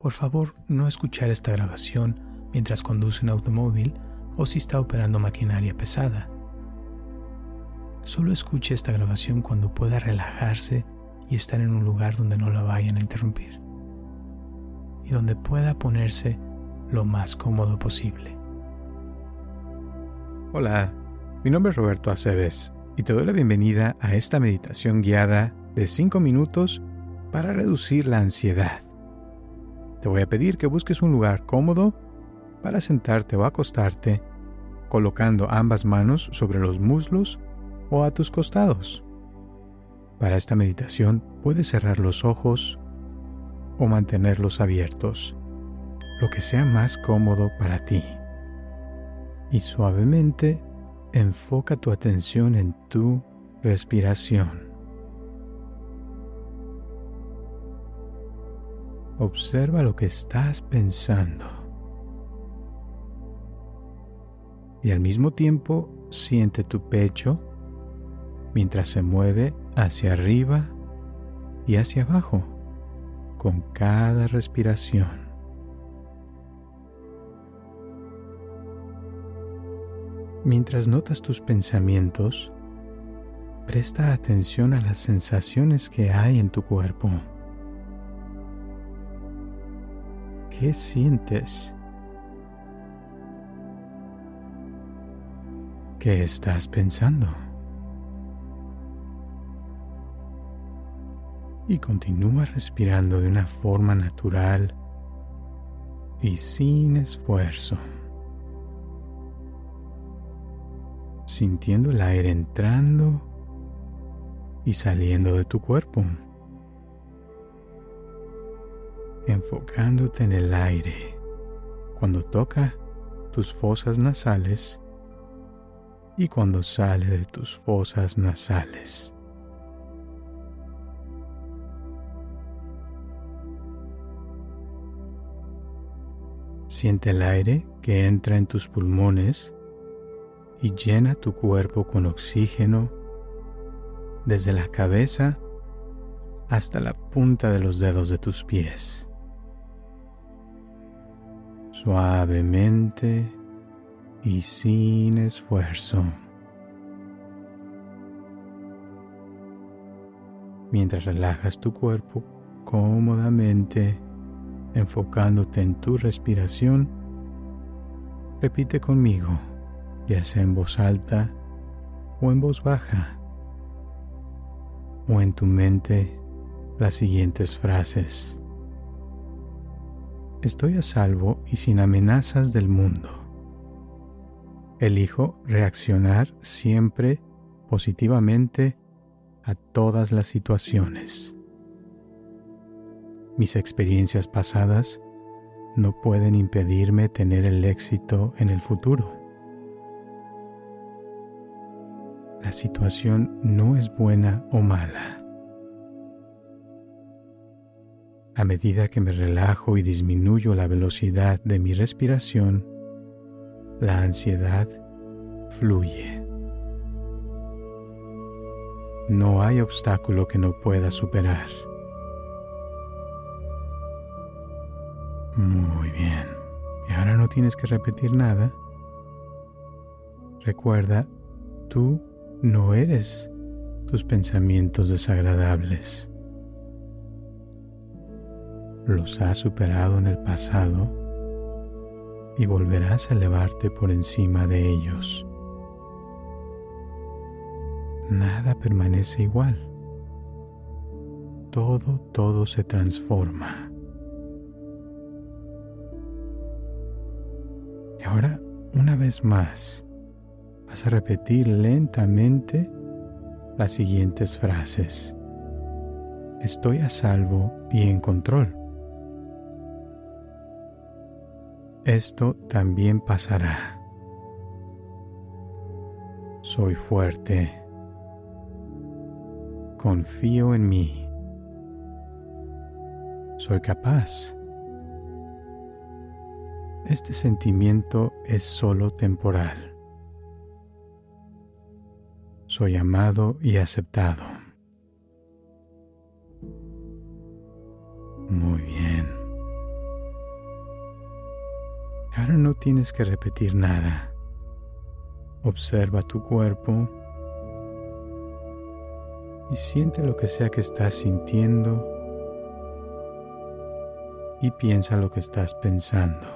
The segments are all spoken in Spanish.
Por favor, no escuchar esta grabación mientras conduce un automóvil o si está operando maquinaria pesada. Solo escuche esta grabación cuando pueda relajarse y estar en un lugar donde no la vayan a interrumpir y donde pueda ponerse lo más cómodo posible. Hola, mi nombre es Roberto Aceves y te doy la bienvenida a esta meditación guiada de 5 minutos para reducir la ansiedad. Te voy a pedir que busques un lugar cómodo para sentarte o acostarte, colocando ambas manos sobre los muslos o a tus costados. Para esta meditación puedes cerrar los ojos o mantenerlos abiertos, lo que sea más cómodo para ti. Y suavemente enfoca tu atención en tu respiración. Observa lo que estás pensando. Y al mismo tiempo siente tu pecho mientras se mueve hacia arriba y hacia abajo con cada respiración. Mientras notas tus pensamientos, presta atención a las sensaciones que hay en tu cuerpo. ¿Qué sientes? ¿Qué estás pensando? y continúa respirando de una forma natural y sin esfuerzo, sintiendo el aire entrando y saliendo de tu cuerpo, enfocándote en el aire cuando toca tus fosas nasales y cuando sale de tus fosas nasales. Siente el aire que entra en tus pulmones y llena tu cuerpo con oxígeno desde la cabeza hasta la punta de los dedos de tus pies. Suavemente y sin esfuerzo. Mientras relajas tu cuerpo cómodamente enfocándote en tu respiración, repite conmigo, ya sea en voz alta o en voz baja, o en tu mente las siguientes frases. Estoy a salvo y sin amenazas del mundo. Elijo reaccionar siempre positivamente a todas las situaciones. Mis experiencias pasadas no pueden impedirme tener el éxito en el futuro. La situación no es buena o mala. A medida que me relajo y disminuyo la velocidad de mi respiración, la ansiedad fluye. No hay obstáculo que no pueda superar. Muy bien. Y ahora no tienes que repetir nada. Recuerda, tú no eres tus pensamientos desagradables. Los has superado en el pasado y volverás a elevarte por encima de ellos. Nada permanece igual. Todo, todo se transforma. Y ahora, una vez más, vas a repetir lentamente las siguientes frases. Estoy a salvo y en control. Esto también pasará. Soy fuerte. Confío en mí. Soy capaz. Este sentimiento es solo temporal. Soy amado y aceptado. Muy bien. No tienes que repetir nada. Observa tu cuerpo y siente lo que sea que estás sintiendo y piensa lo que estás pensando.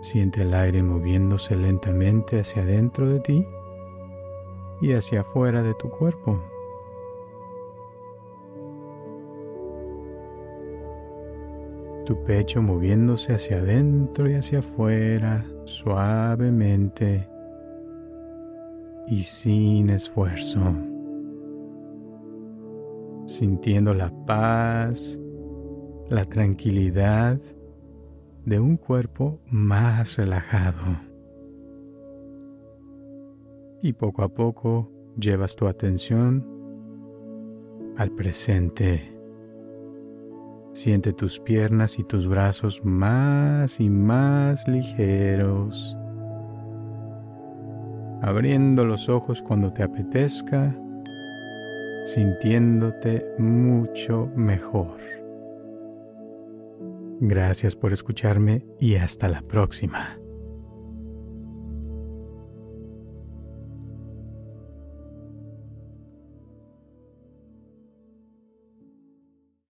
Siente el aire moviéndose lentamente hacia adentro de ti y hacia afuera de tu cuerpo. Tu pecho moviéndose hacia adentro y hacia afuera suavemente y sin esfuerzo. Sintiendo la paz, la tranquilidad de un cuerpo más relajado. Y poco a poco llevas tu atención al presente. Siente tus piernas y tus brazos más y más ligeros abriendo los ojos cuando te apetezca, sintiéndote mucho mejor. Gracias por escucharme y hasta la próxima.